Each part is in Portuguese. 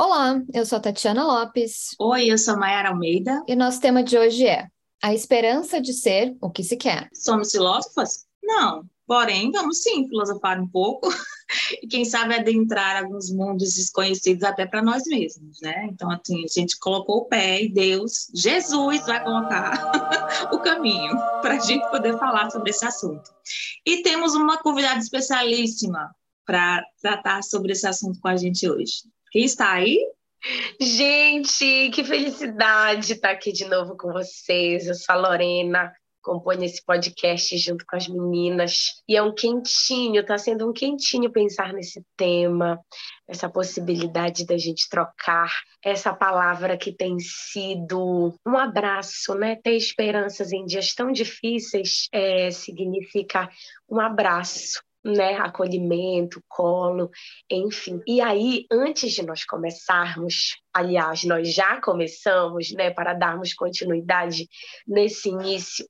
Olá, eu sou a Tatiana Lopes. Oi, eu sou Mayara Almeida. E nosso tema de hoje é a esperança de ser o que se quer. Somos filósofas? Não. Porém, vamos sim filosofar um pouco e quem sabe adentrar alguns mundos desconhecidos até para nós mesmos, né? Então, assim, a gente colocou o pé e Deus, Jesus vai colocar o caminho para a gente poder falar sobre esse assunto. E temos uma convidada especialíssima para tratar sobre esse assunto com a gente hoje. Quem está aí? Gente, que felicidade estar aqui de novo com vocês. Eu sou a Lorena, componho esse podcast junto com as meninas. E é um quentinho, está sendo um quentinho pensar nesse tema, essa possibilidade da gente trocar essa palavra que tem sido um abraço, né? Ter esperanças em dias tão difíceis é, significa um abraço né, acolhimento, colo, enfim. E aí, antes de nós começarmos, aliás, nós já começamos, né, para darmos continuidade nesse início,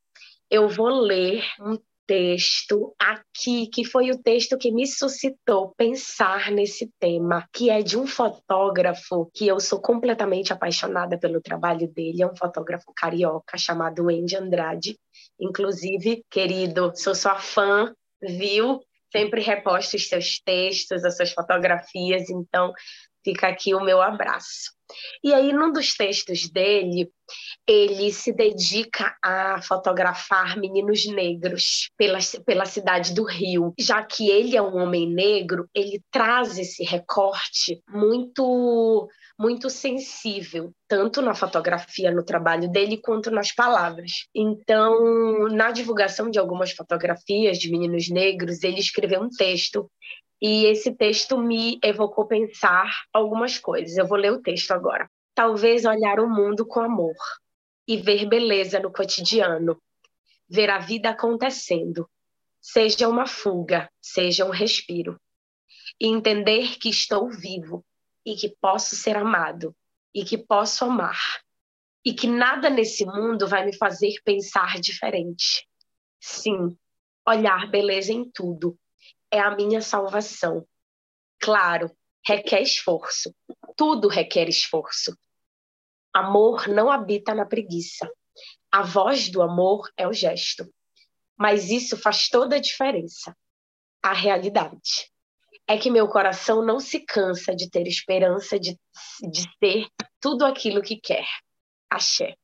eu vou ler um texto aqui, que foi o texto que me suscitou pensar nesse tema, que é de um fotógrafo que eu sou completamente apaixonada pelo trabalho dele, é um fotógrafo carioca chamado Andy Andrade. Inclusive, querido, sou sua fã, viu? Sempre reposta os seus textos, as suas fotografias, então fica aqui o meu abraço. E aí, num dos textos dele, ele se dedica a fotografar meninos negros pela, pela cidade do Rio. Já que ele é um homem negro, ele traz esse recorte muito muito sensível, tanto na fotografia, no trabalho dele, quanto nas palavras. Então, na divulgação de algumas fotografias de meninos negros, ele escreveu um texto e esse texto me evocou pensar algumas coisas. Eu vou ler o texto agora. Talvez olhar o mundo com amor e ver beleza no cotidiano, ver a vida acontecendo, seja uma fuga, seja um respiro, e entender que estou vivo e que posso ser amado e que posso amar e que nada nesse mundo vai me fazer pensar diferente. Sim, olhar beleza em tudo é a minha salvação. Claro, requer esforço. Tudo requer esforço. Amor não habita na preguiça. A voz do amor é o gesto. Mas isso faz toda a diferença. A realidade é que meu coração não se cansa de ter esperança de, de ser tudo aquilo que quer. Axé.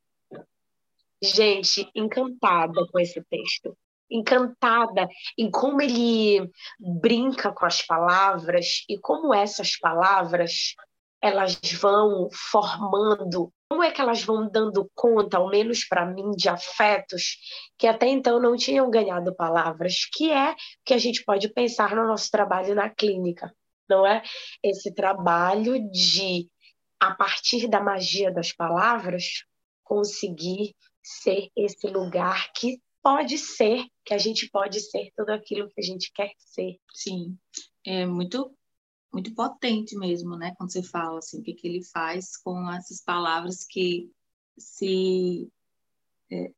Gente, encantada com esse texto. Encantada em como ele brinca com as palavras e como essas palavras elas vão formando como é que elas vão dando conta, ao menos para mim, de afetos que até então não tinham ganhado palavras, que é que a gente pode pensar no nosso trabalho na clínica, não é? Esse trabalho de, a partir da magia das palavras, conseguir ser esse lugar que pode ser, que a gente pode ser tudo aquilo que a gente quer ser. Sim, é muito muito potente mesmo, né? Quando você fala assim, o que, que ele faz com essas palavras que se é,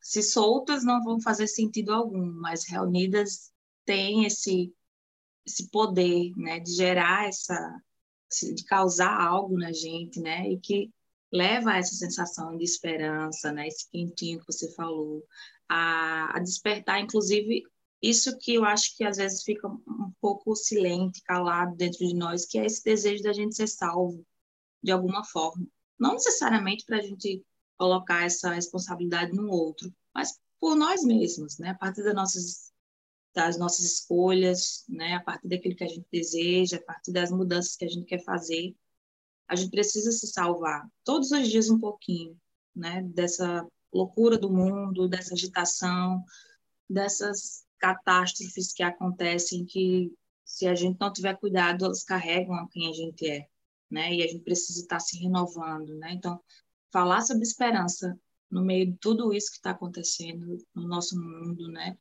se soltas não vão fazer sentido algum, mas reunidas têm esse esse poder, né, de gerar essa de causar algo na gente, né, e que leva essa sensação de esperança, né, esse quentinho que você falou, a, a despertar, inclusive, isso que eu acho que às vezes fica um pouco silente, calado dentro de nós, que é esse desejo da gente ser salvo de alguma forma. Não necessariamente para a gente colocar essa responsabilidade no outro, mas por nós mesmos, né? A partir das nossas das nossas escolhas, né? A partir daquilo que a gente deseja, a partir das mudanças que a gente quer fazer, a gente precisa se salvar todos os dias um pouquinho, né? Dessa loucura do mundo, dessa agitação, dessas catástrofes que acontecem que, se a gente não tiver cuidado, elas carregam quem a gente é, né? E a gente precisa estar se renovando, né? Então, falar sobre esperança no meio de tudo isso que está acontecendo no nosso mundo, né?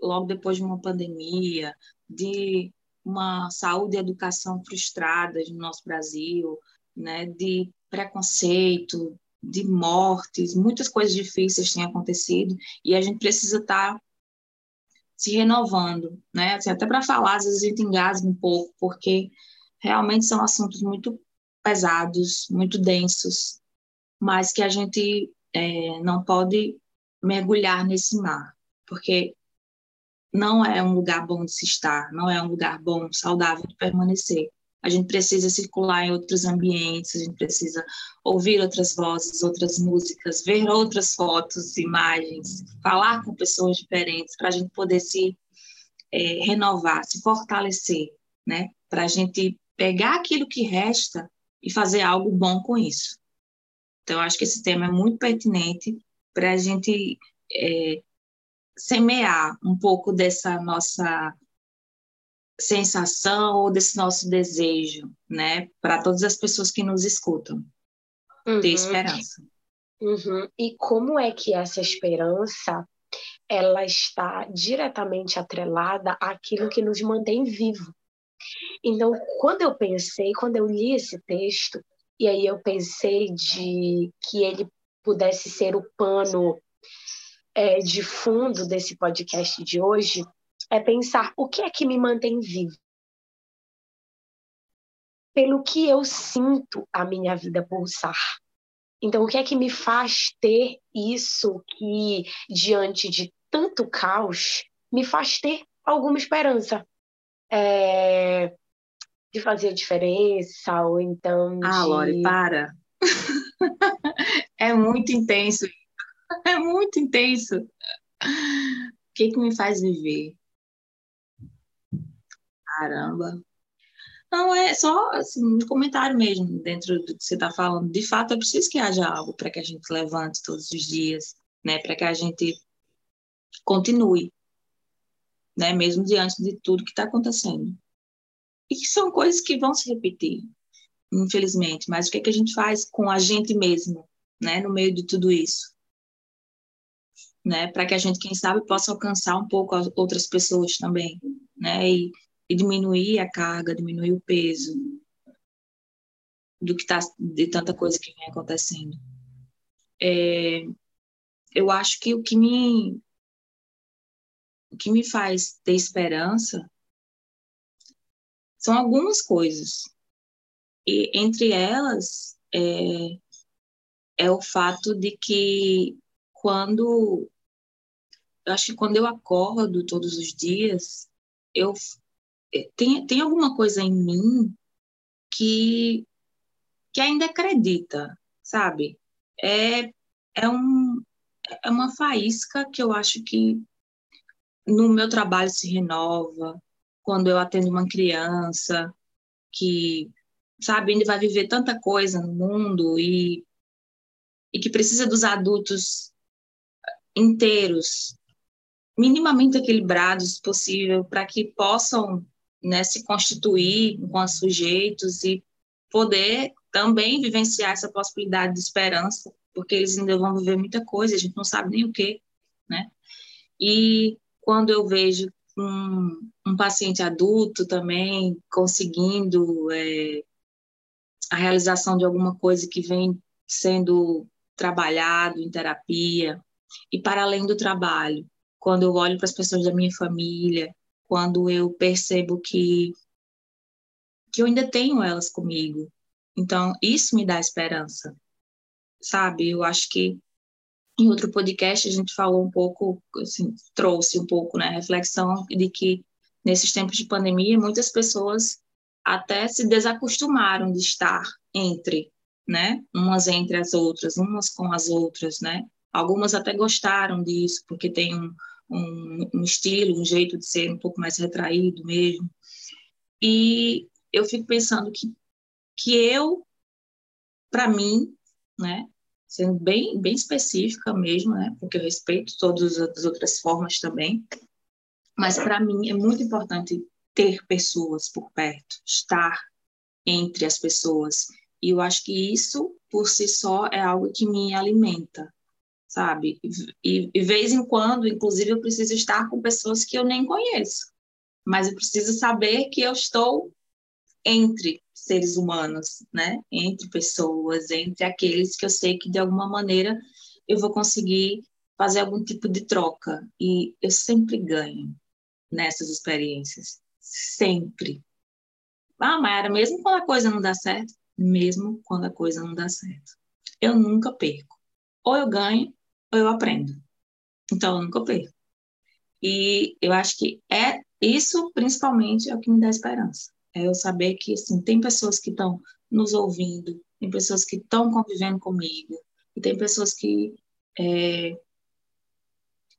Logo depois de uma pandemia, de uma saúde e educação frustradas no nosso Brasil, né? De preconceito, de mortes, muitas coisas difíceis têm acontecido e a gente precisa estar se renovando, né? Assim, até para falar, às vezes a gente engasga um pouco, porque realmente são assuntos muito pesados, muito densos, mas que a gente é, não pode mergulhar nesse mar, porque não é um lugar bom de se estar, não é um lugar bom, saudável de permanecer. A gente precisa circular em outros ambientes, a gente precisa ouvir outras vozes, outras músicas, ver outras fotos, imagens, falar com pessoas diferentes, para a gente poder se é, renovar, se fortalecer, né? Para a gente pegar aquilo que resta e fazer algo bom com isso. Então, acho que esse tema é muito pertinente para a gente é, semear um pouco dessa nossa sensação ou desse nosso desejo, né, para todas as pessoas que nos escutam, uhum. ter esperança. Uhum. E como é que essa esperança ela está diretamente atrelada àquilo que nos mantém vivo? Então, quando eu pensei, quando eu li esse texto, e aí eu pensei de que ele pudesse ser o pano é, de fundo desse podcast de hoje, é pensar o que é que me mantém vivo. Pelo que eu sinto a minha vida pulsar. Então, o que é que me faz ter isso que, diante de tanto caos, me faz ter alguma esperança? É, de fazer a diferença, ou então. Ah, de... Lore, para! é muito intenso. É muito intenso. O que, que me faz viver? Caramba. Não, é só assim, um comentário mesmo dentro do que você está falando. De fato, é preciso que haja algo para que a gente levante todos os dias, né? Para que a gente continue, né? Mesmo diante de tudo que está acontecendo. E que são coisas que vão se repetir, infelizmente. Mas o que, é que a gente faz com a gente mesmo, né? No meio de tudo isso, né? Para que a gente, quem sabe, possa alcançar um pouco outras pessoas também, né? E e diminuir a carga, diminuir o peso do que tá de tanta coisa que vem acontecendo. É, eu acho que o que me o que me faz ter esperança são algumas coisas e entre elas é, é o fato de que quando eu acho que quando eu acordo todos os dias eu tem, tem alguma coisa em mim que, que ainda acredita, sabe? É, é, um, é uma faísca que eu acho que no meu trabalho se renova, quando eu atendo uma criança que, sabe, ainda vai viver tanta coisa no mundo e, e que precisa dos adultos inteiros, minimamente equilibrados possível, para que possam né, se constituir enquanto sujeitos e poder também vivenciar essa possibilidade de esperança, porque eles ainda vão viver muita coisa, a gente não sabe nem o que, né? E quando eu vejo um, um paciente adulto também conseguindo é, a realização de alguma coisa que vem sendo trabalhado em terapia, e para além do trabalho, quando eu olho para as pessoas da minha família, quando eu percebo que, que eu ainda tenho elas comigo. Então, isso me dá esperança, sabe? Eu acho que em outro podcast a gente falou um pouco, assim, trouxe um pouco, né, reflexão de que nesses tempos de pandemia muitas pessoas até se desacostumaram de estar entre, né, umas entre as outras, umas com as outras, né? Algumas até gostaram disso porque tem um, um, um estilo, um jeito de ser um pouco mais retraído mesmo. E eu fico pensando que, que eu, para mim, né, sendo bem, bem específica mesmo, né, porque eu respeito todas as outras formas também, mas para mim é muito importante ter pessoas por perto, estar entre as pessoas. E eu acho que isso, por si só, é algo que me alimenta, sabe? E, de vez em quando, inclusive, eu preciso estar com pessoas que eu nem conheço, mas eu preciso saber que eu estou entre seres humanos, né? Entre pessoas, entre aqueles que eu sei que de alguma maneira eu vou conseguir fazer algum tipo de troca e eu sempre ganho nessas experiências, sempre. Ah, Mayara, mesmo quando a coisa não dá certo, mesmo quando a coisa não dá certo. Eu nunca perco. Ou eu ganho, ou eu aprendo. Então, eu nunca perco. E eu acho que é isso, principalmente, é o que me dá esperança. É eu saber que, assim, tem pessoas que estão nos ouvindo, tem pessoas que estão convivendo comigo, e tem pessoas que, é,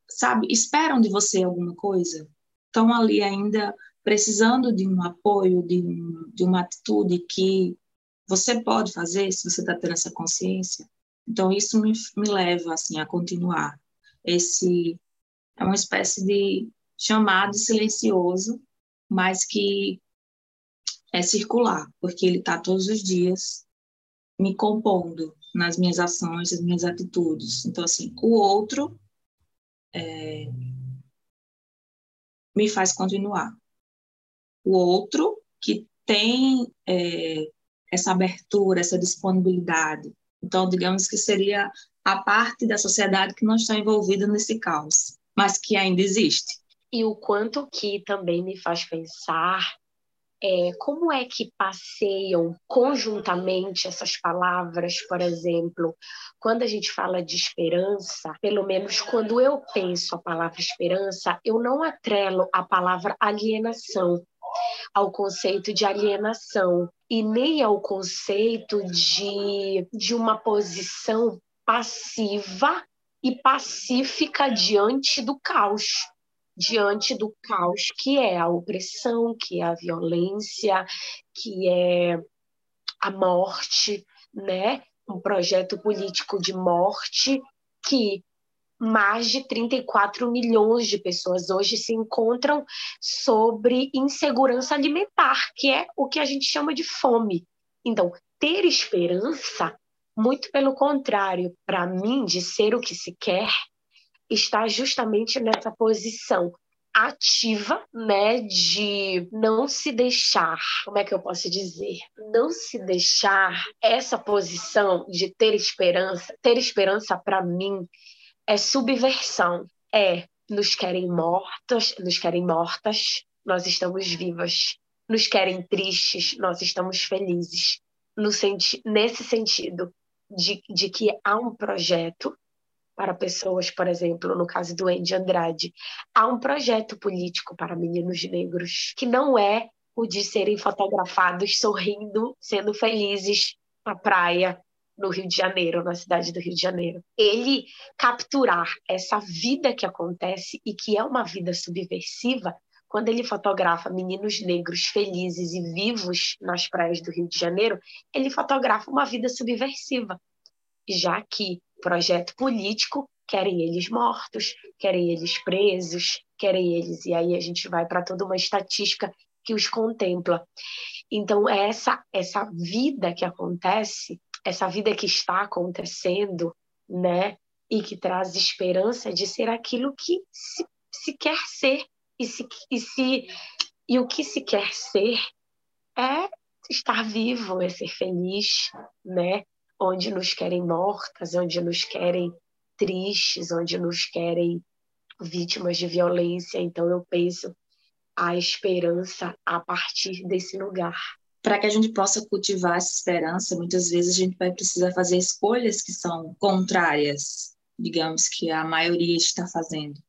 sabe, esperam de você alguma coisa, estão ali ainda precisando de um apoio, de, um, de uma atitude que você pode fazer se você está tendo essa consciência. Então, isso me, me leva, assim, a continuar. Esse é uma espécie de chamado silencioso, mas que é circular, porque ele está todos os dias me compondo nas minhas ações, nas minhas atitudes. Então, assim, o outro é, me faz continuar. O outro que tem é, essa abertura, essa disponibilidade. Então, digamos que seria a parte da sociedade que não está envolvida nesse caos, mas que ainda existe. E o quanto que também me faz pensar é, como é que passeiam conjuntamente essas palavras, por exemplo, quando a gente fala de esperança, pelo menos quando eu penso a palavra esperança, eu não atrelo a palavra alienação ao conceito de alienação e nem ao conceito de, de uma posição passiva e pacífica diante do caos diante do caos que é a opressão, que é a violência, que é a morte, né? Um projeto político de morte que mais de 34 milhões de pessoas hoje se encontram sobre insegurança alimentar, que é o que a gente chama de fome. Então, ter esperança, muito pelo contrário, para mim, de ser o que se quer, está justamente nessa posição ativa, né, de não se deixar, como é que eu posso dizer, não se deixar essa posição de ter esperança, ter esperança para mim é subversão, é nos querem mortas, nos querem mortas, nós estamos vivas, nos querem tristes, nós estamos felizes, no senti nesse sentido de, de que há um projeto para pessoas, por exemplo, no caso do Andy Andrade. Há um projeto político para meninos negros que não é o de serem fotografados sorrindo, sendo felizes na praia no Rio de Janeiro, na cidade do Rio de Janeiro. Ele capturar essa vida que acontece e que é uma vida subversiva, quando ele fotografa meninos negros felizes e vivos nas praias do Rio de Janeiro, ele fotografa uma vida subversiva, já que projeto político, querem eles mortos, querem eles presos, querem eles. E aí a gente vai para toda uma estatística que os contempla. Então, essa, essa vida que acontece, essa vida que está acontecendo, né? E que traz esperança de ser aquilo que se, se quer ser. E, se, e, se, e o que se quer ser é estar vivo, é ser feliz, né? onde nos querem mortas, onde nos querem tristes, onde nos querem vítimas de violência. Então, eu penso a esperança a partir desse lugar. Para que a gente possa cultivar essa esperança, muitas vezes a gente vai precisar fazer escolhas que são contrárias, digamos, que a maioria está fazendo.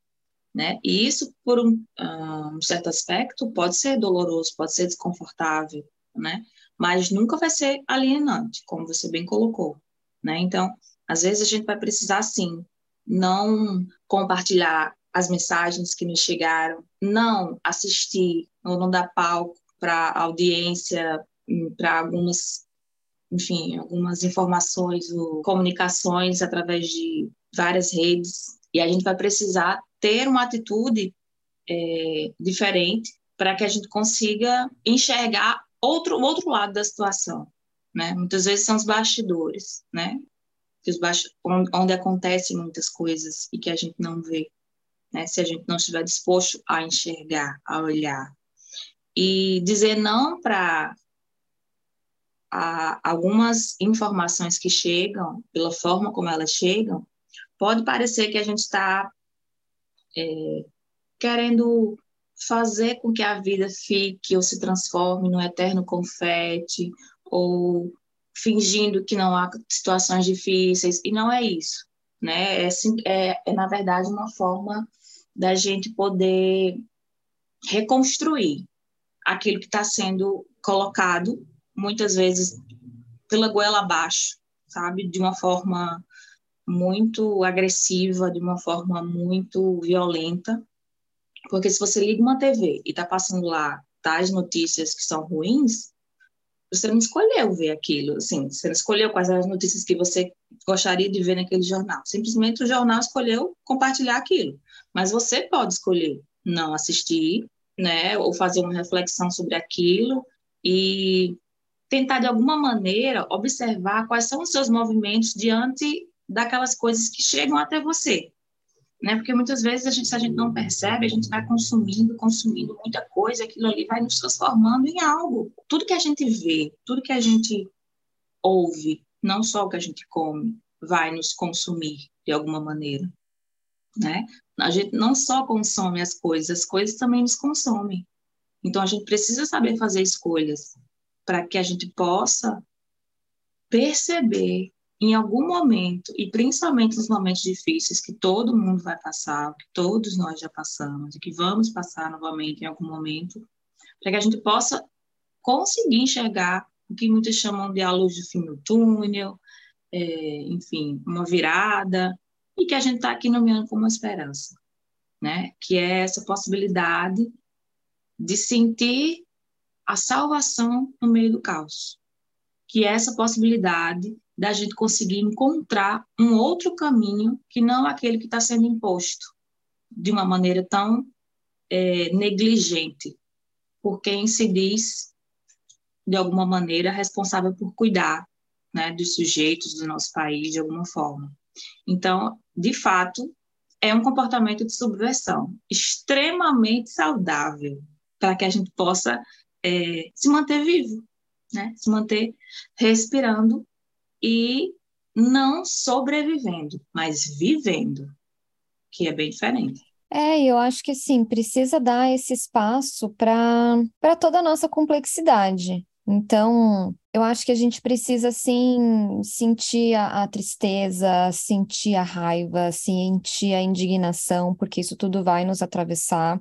Né? E isso, por um, ah, um certo aspecto, pode ser doloroso, pode ser desconfortável, né? mas nunca vai ser alienante, como você bem colocou, né? Então, às vezes a gente vai precisar, sim, não compartilhar as mensagens que nos chegaram, não assistir ou não dar palco para audiência, hum, para algumas, enfim, algumas informações ou comunicações através de várias redes, e a gente vai precisar ter uma atitude é, diferente para que a gente consiga enxergar outro outro lado da situação, né? Muitas vezes são os bastidores, né? Que os onde acontecem muitas coisas e que a gente não vê, né? Se a gente não estiver disposto a enxergar, a olhar e dizer não para algumas informações que chegam, pela forma como elas chegam, pode parecer que a gente está é, querendo fazer com que a vida fique ou se transforme no eterno confete, ou fingindo que não há situações difíceis, e não é isso, né? É, é, é na verdade, uma forma da gente poder reconstruir aquilo que está sendo colocado, muitas vezes pela goela abaixo, sabe? De uma forma muito agressiva, de uma forma muito violenta. Porque se você liga uma TV e está passando lá tais notícias que são ruins, você não escolheu ver aquilo, assim, você não escolheu quais as notícias que você gostaria de ver naquele jornal. Simplesmente o jornal escolheu compartilhar aquilo. Mas você pode escolher não assistir, né, ou fazer uma reflexão sobre aquilo e tentar de alguma maneira observar quais são os seus movimentos diante daquelas coisas que chegam até você, né? Porque muitas vezes a gente, se a gente não percebe, a gente vai consumindo, consumindo muita coisa, aquilo ali vai nos transformando em algo. Tudo que a gente vê, tudo que a gente ouve, não só o que a gente come, vai nos consumir de alguma maneira, né? A gente não só consome as coisas, as coisas também nos consomem. Então a gente precisa saber fazer escolhas para que a gente possa perceber em algum momento, e principalmente nos momentos difíceis que todo mundo vai passar, que todos nós já passamos e que vamos passar novamente em algum momento, para que a gente possa conseguir enxergar o que muitos chamam de a luz do fim do túnel, é, enfim, uma virada, e que a gente está aqui nomeando como esperança, né? Que é essa possibilidade de sentir a salvação no meio do caos, que é essa possibilidade da gente conseguir encontrar um outro caminho que não aquele que está sendo imposto de uma maneira tão é, negligente por quem se diz, de alguma maneira, responsável por cuidar né, dos sujeitos do nosso país de alguma forma. Então, de fato, é um comportamento de subversão extremamente saudável para que a gente possa é, se manter vivo, né? se manter respirando e não sobrevivendo, mas vivendo, que é bem diferente. É, eu acho que sim, precisa dar esse espaço para toda a nossa complexidade. Então, eu acho que a gente precisa, sim, sentir a, a, tristeza, sentir a raiva, sentir a indignação, porque isso tudo vai nos atravessar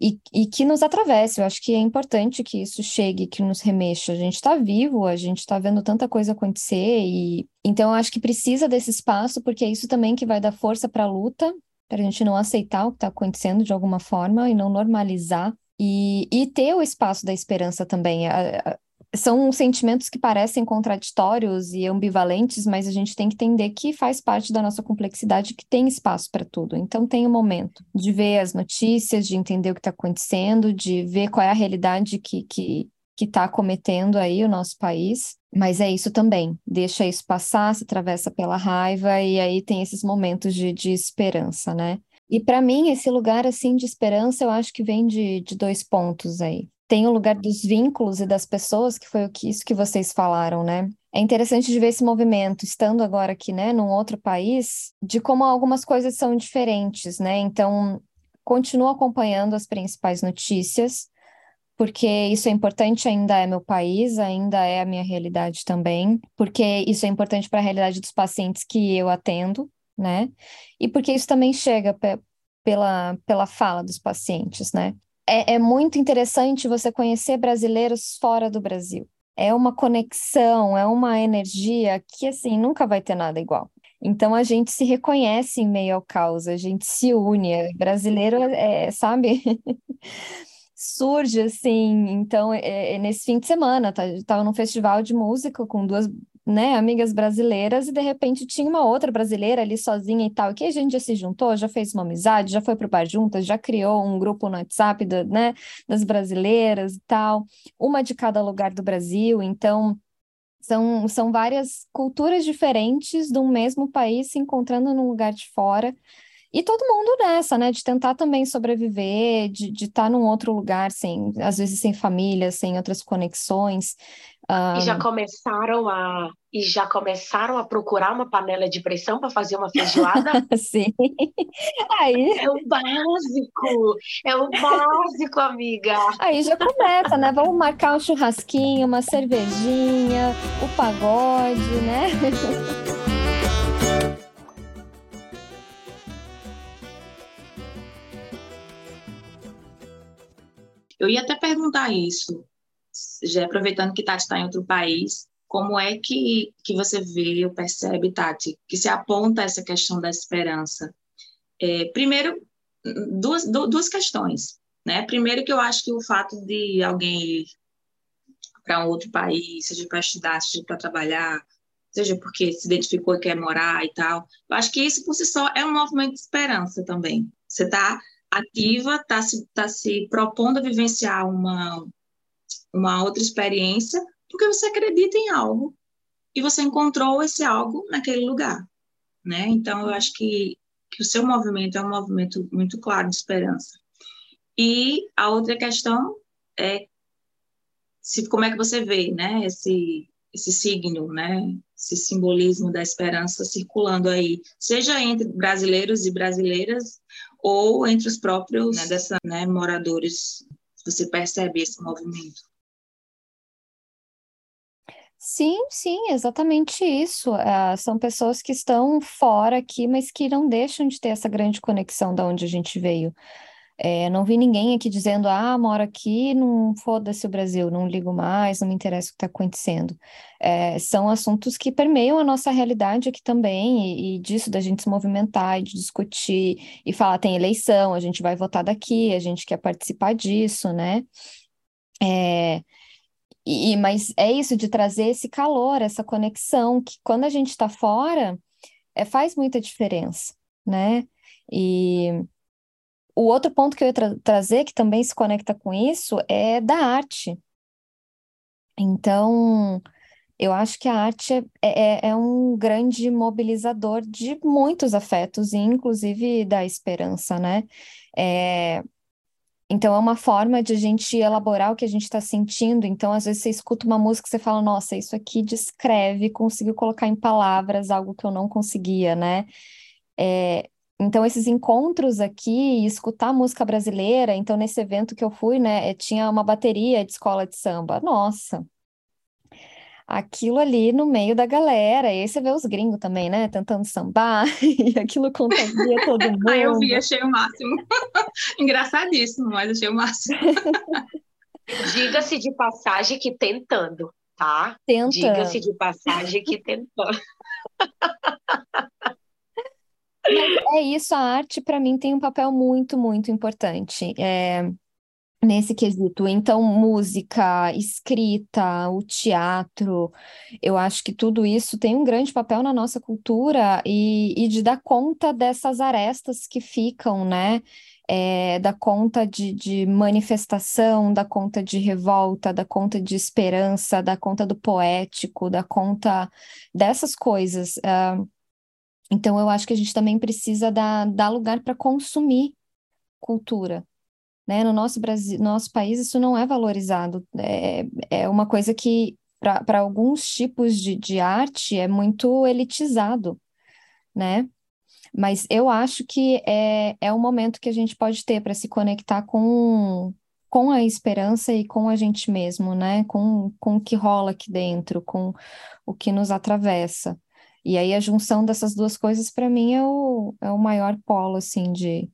e, e que nos atravesse. Eu acho que é importante que isso chegue, que nos remexa. A gente está vivo, a gente está vendo tanta coisa acontecer, e então eu acho que precisa desse espaço, porque é isso também que vai dar força para a luta, para a gente não aceitar o que está acontecendo de alguma forma e não normalizar. E, e ter o espaço da esperança também. A, a, são sentimentos que parecem contraditórios e ambivalentes, mas a gente tem que entender que faz parte da nossa complexidade, que tem espaço para tudo. Então, tem o momento de ver as notícias, de entender o que está acontecendo, de ver qual é a realidade que que que está acometendo aí o nosso país. Mas é isso também, deixa isso passar, se atravessa pela raiva e aí tem esses momentos de, de esperança, né? E para mim, esse lugar assim de esperança, eu acho que vem de, de dois pontos aí tem o lugar dos vínculos e das pessoas, que foi o que, isso que vocês falaram, né? É interessante de ver esse movimento, estando agora aqui, né, num outro país, de como algumas coisas são diferentes, né? Então, continuo acompanhando as principais notícias, porque isso é importante, ainda é meu país, ainda é a minha realidade também, porque isso é importante para a realidade dos pacientes que eu atendo, né? E porque isso também chega pela, pela fala dos pacientes, né? É, é muito interessante você conhecer brasileiros fora do Brasil. É uma conexão, é uma energia que, assim, nunca vai ter nada igual. Então a gente se reconhece em meio ao caos, a gente se une. É, brasileiro, é, sabe? Surge assim. Então, é, é, nesse fim de semana, tá, estava num festival de música com duas né, amigas brasileiras, e de repente tinha uma outra brasileira ali sozinha e tal, que a gente já se juntou, já fez uma amizade, já foi pro bar juntas, já criou um grupo no WhatsApp do, né, das brasileiras e tal, uma de cada lugar do Brasil, então são, são várias culturas diferentes de um mesmo país se encontrando num lugar de fora, E todo mundo nessa, né? De tentar também sobreviver, de estar tá num outro lugar, sem, às vezes sem família, sem outras conexões. Um... E já começaram a e já começaram a procurar uma panela de pressão para fazer uma feijoada? Sim. Aí... É o básico, é o básico, amiga. Aí já começa, né? Vamos marcar um churrasquinho, uma cervejinha, o pagode, né? Eu ia até perguntar isso, já aproveitando que Tati está em outro país, como é que, que você vê ou percebe, Tati, que se aponta essa questão da esperança? É, primeiro, duas, duas questões. Né? Primeiro, que eu acho que o fato de alguém ir para um outro país, seja para estudar, seja para trabalhar, seja porque se identificou e quer morar e tal, eu acho que isso por si só é um movimento de esperança também. Você está ativa, está se, tá se propondo a vivenciar uma, uma outra experiência, porque você acredita em algo e você encontrou esse algo naquele lugar, né? Então, eu acho que, que o seu movimento é um movimento muito claro de esperança. E a outra questão é se, como é que você vê, né, esse, esse signo, né, esse simbolismo da esperança circulando aí, seja entre brasileiros e brasileiras ou entre os próprios né, dessa, né, moradores. Você percebe esse movimento? Sim, sim, exatamente isso. Uh, são pessoas que estão fora aqui, mas que não deixam de ter essa grande conexão da onde a gente veio. É, não vi ninguém aqui dizendo, ah, moro aqui, não foda-se o Brasil, não ligo mais, não me interessa o que está acontecendo. É, são assuntos que permeiam a nossa realidade aqui também, e, e, disso da gente se movimentar e de discutir e falar, tem eleição, a gente vai votar daqui, a gente quer participar disso, né? É, e, mas é isso de trazer esse calor, essa conexão, que quando a gente está fora, é, faz muita diferença, né? E o outro ponto que eu ia tra trazer, que também se conecta com isso, é da arte. Então, eu acho que a arte é, é, é um grande mobilizador de muitos afetos, inclusive da esperança, né? É, então, é uma forma de a gente elaborar o que a gente está sentindo. Então, às vezes, você escuta uma música e você fala, nossa, isso aqui descreve, conseguiu colocar em palavras algo que eu não conseguia, né? É, então, esses encontros aqui, escutar música brasileira, então, nesse evento que eu fui, né, eh, tinha uma bateria de escola de samba. Nossa, aquilo ali no meio da galera, e aí você vê os gringos também, né, tentando sambar, e aquilo contagia todo mundo. Ah, eu vi, achei o máximo. Engraçadíssimo, mas achei o máximo. Diga-se de passagem que tentando, tá? Tentando. Diga-se de passagem que tentando. Mas é isso, a arte para mim tem um papel muito, muito importante. É, nesse quesito. Então, música, escrita, o teatro, eu acho que tudo isso tem um grande papel na nossa cultura e, e de dar conta dessas arestas que ficam, né? É, da conta de, de manifestação, da conta de revolta, da conta de esperança, da conta do poético, da conta dessas coisas. Uh, então, eu acho que a gente também precisa dar, dar lugar para consumir cultura. Né? No nosso Brasil, nosso país, isso não é valorizado. É, é uma coisa que, para alguns tipos de, de arte, é muito elitizado, né? Mas eu acho que é, é um momento que a gente pode ter para se conectar com, com a esperança e com a gente mesmo, né? Com, com o que rola aqui dentro, com o que nos atravessa. E aí a junção dessas duas coisas, para mim, é o, é o maior polo, assim, de,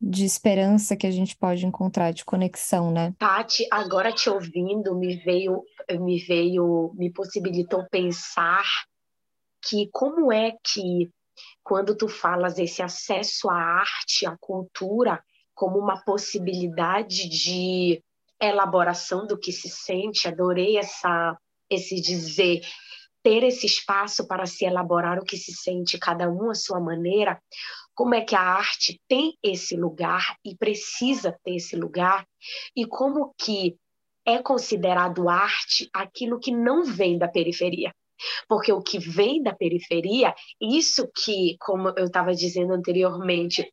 de esperança que a gente pode encontrar, de conexão, né? Tati, agora te ouvindo, me veio, me veio, me possibilitou pensar que como é que quando tu falas esse acesso à arte, à cultura, como uma possibilidade de elaboração do que se sente, adorei essa esse dizer ter esse espaço para se elaborar o que se sente, cada um à sua maneira, como é que a arte tem esse lugar e precisa ter esse lugar, e como que é considerado arte aquilo que não vem da periferia. Porque o que vem da periferia, isso que, como eu estava dizendo anteriormente,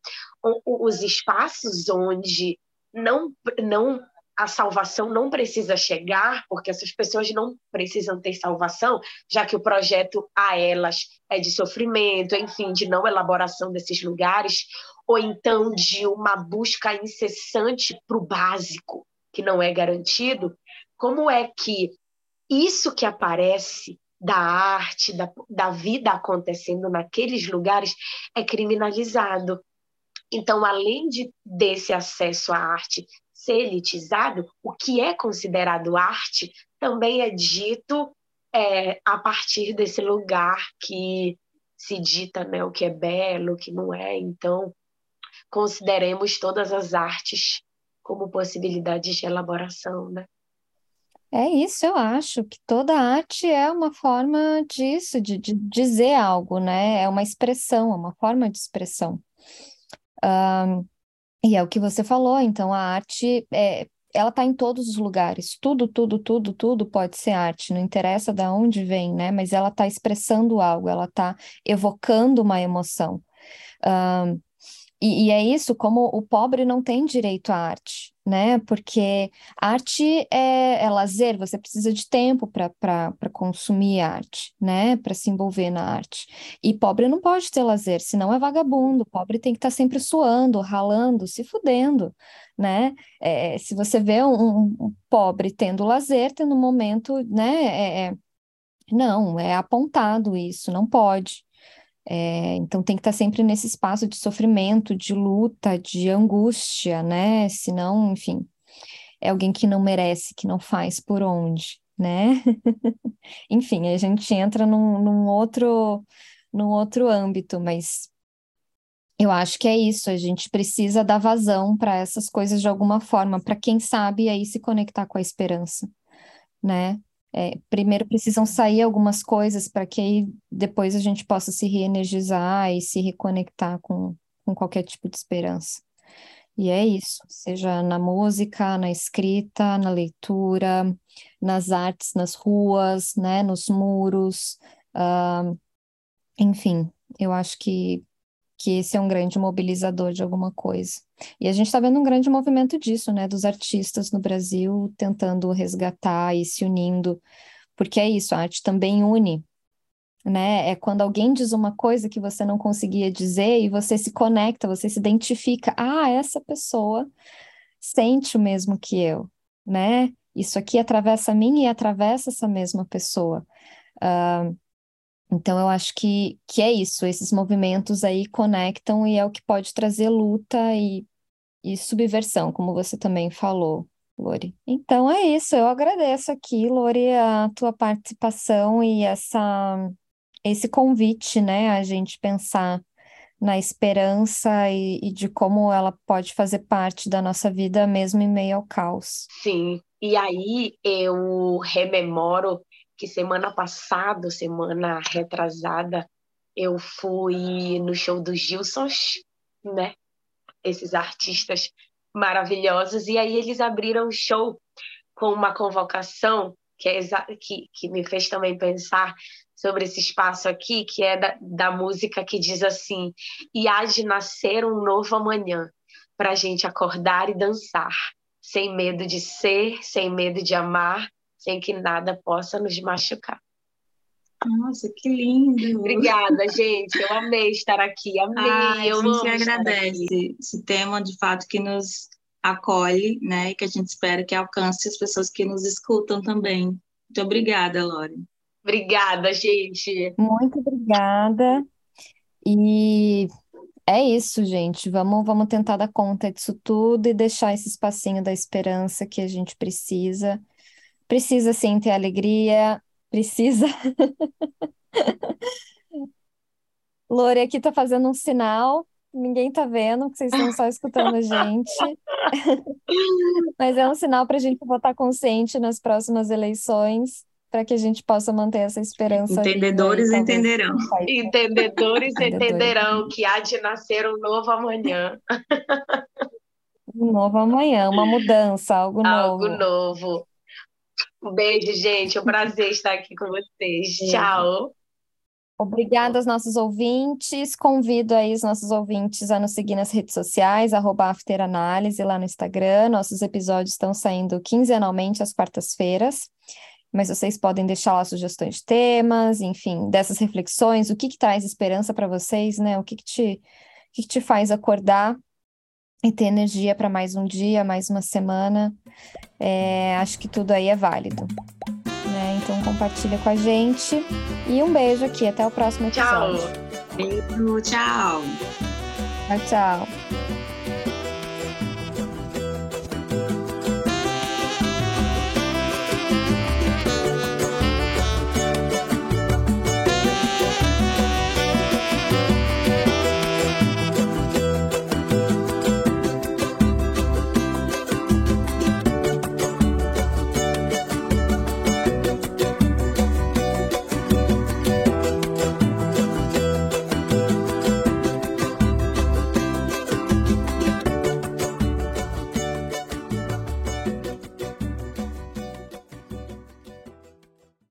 os espaços onde não, não a salvação não precisa chegar, porque essas pessoas não precisam ter salvação, já que o projeto a elas é de sofrimento, enfim, de não elaboração desses lugares, ou então de uma busca incessante para o básico, que não é garantido. Como é que isso que aparece da arte, da, da vida acontecendo naqueles lugares, é criminalizado? Então, além de, desse acesso à arte ser elitizado, o que é considerado arte também é dito é, a partir desse lugar que se dita né, o que é belo, o que não é. Então, consideremos todas as artes como possibilidades de elaboração, né? É isso, eu acho que toda arte é uma forma disso, de, de dizer algo, né? É uma expressão, é uma forma de expressão. Um, e é o que você falou, então a arte é, ela está em todos os lugares. Tudo, tudo, tudo, tudo pode ser arte, não interessa de onde vem, né? Mas ela está expressando algo, ela está evocando uma emoção. Um, e, e, é isso, como o pobre não tem direito à arte, né? Porque arte é, é lazer, você precisa de tempo para consumir arte, né? Para se envolver na arte. E pobre não pode ter lazer, senão é vagabundo. Pobre tem que estar tá sempre suando, ralando, se fudendo, né? É, se você vê um, um, pobre tendo lazer, tendo um momento, né? É, é, não, é apontado isso, não pode. É, então tem que estar sempre nesse espaço de sofrimento, de luta, de angústia, né? Senão, enfim, é alguém que não merece, que não faz por onde, né? enfim, a gente entra num, num, outro, num outro âmbito, mas eu acho que é isso, a gente precisa dar vazão para essas coisas de alguma forma, para quem sabe aí se conectar com a esperança, né? É, primeiro precisam sair algumas coisas para que aí depois a gente possa se reenergizar e se reconectar com, com qualquer tipo de esperança. E é isso, seja na música, na escrita, na leitura, nas artes, nas ruas, né, nos muros, uh, enfim, eu acho que que esse é um grande mobilizador de alguma coisa. E a gente está vendo um grande movimento disso, né, dos artistas no Brasil tentando resgatar e se unindo, porque é isso, a arte também une, né? É quando alguém diz uma coisa que você não conseguia dizer e você se conecta, você se identifica, ah, essa pessoa sente o mesmo que eu, né? Isso aqui atravessa mim e atravessa essa mesma pessoa. Uh, então, eu acho que, que é isso, esses movimentos aí conectam e é o que pode trazer luta e, e subversão, como você também falou, Lori. Então, é isso, eu agradeço aqui, Lori, a tua participação e essa, esse convite, né, a gente pensar na esperança e, e de como ela pode fazer parte da nossa vida mesmo em meio ao caos. Sim, e aí eu rememoro que semana passada, semana retrasada, eu fui no show dos Gilsons, né? Esses artistas maravilhosos. E aí eles abriram o show com uma convocação que, é que, que me fez também pensar sobre esse espaço aqui, que é da, da música que diz assim: e há de nascer um novo amanhã para a gente acordar e dançar, sem medo de ser, sem medo de amar, sem que nada possa nos machucar. Nossa, que lindo! Obrigada, gente. Eu amei estar aqui. Amei. Ah, eu a gente agradece esse tema, de fato, que nos acolhe, né? E que a gente espera que alcance as pessoas que nos escutam também. Muito obrigada, Lore. Obrigada, gente. Muito obrigada. E é isso, gente. Vamos, vamos tentar dar conta disso tudo e deixar esse espacinho da esperança que a gente precisa Precisa sim ter alegria, precisa. Lore aqui tá fazendo um sinal, ninguém tá vendo, porque vocês estão só escutando a gente. Mas é um sinal para a gente votar consciente nas próximas eleições, para que a gente possa manter essa esperança. Entendedores aí, entenderão. Entendedores entenderão que há de nascer um novo amanhã. Um novo amanhã, uma mudança, algo novo. Algo novo. Um beijo, gente. É um prazer estar aqui com vocês. Tchau. Obrigada aos nossos ouvintes. Convido aí os nossos ouvintes a nos seguir nas redes sociais, arroba afteranálise lá no Instagram. Nossos episódios estão saindo quinzenalmente às quartas-feiras, mas vocês podem deixar lá sugestões de temas, enfim, dessas reflexões, o que, que traz esperança para vocês, né? O que, que, te, o que, que te faz acordar e ter energia para mais um dia, mais uma semana. É, acho que tudo aí é válido. Né? Então compartilha com a gente. E um beijo aqui. Até o próximo episódio. Tchau. Beijo, tchau. Tchau, tchau.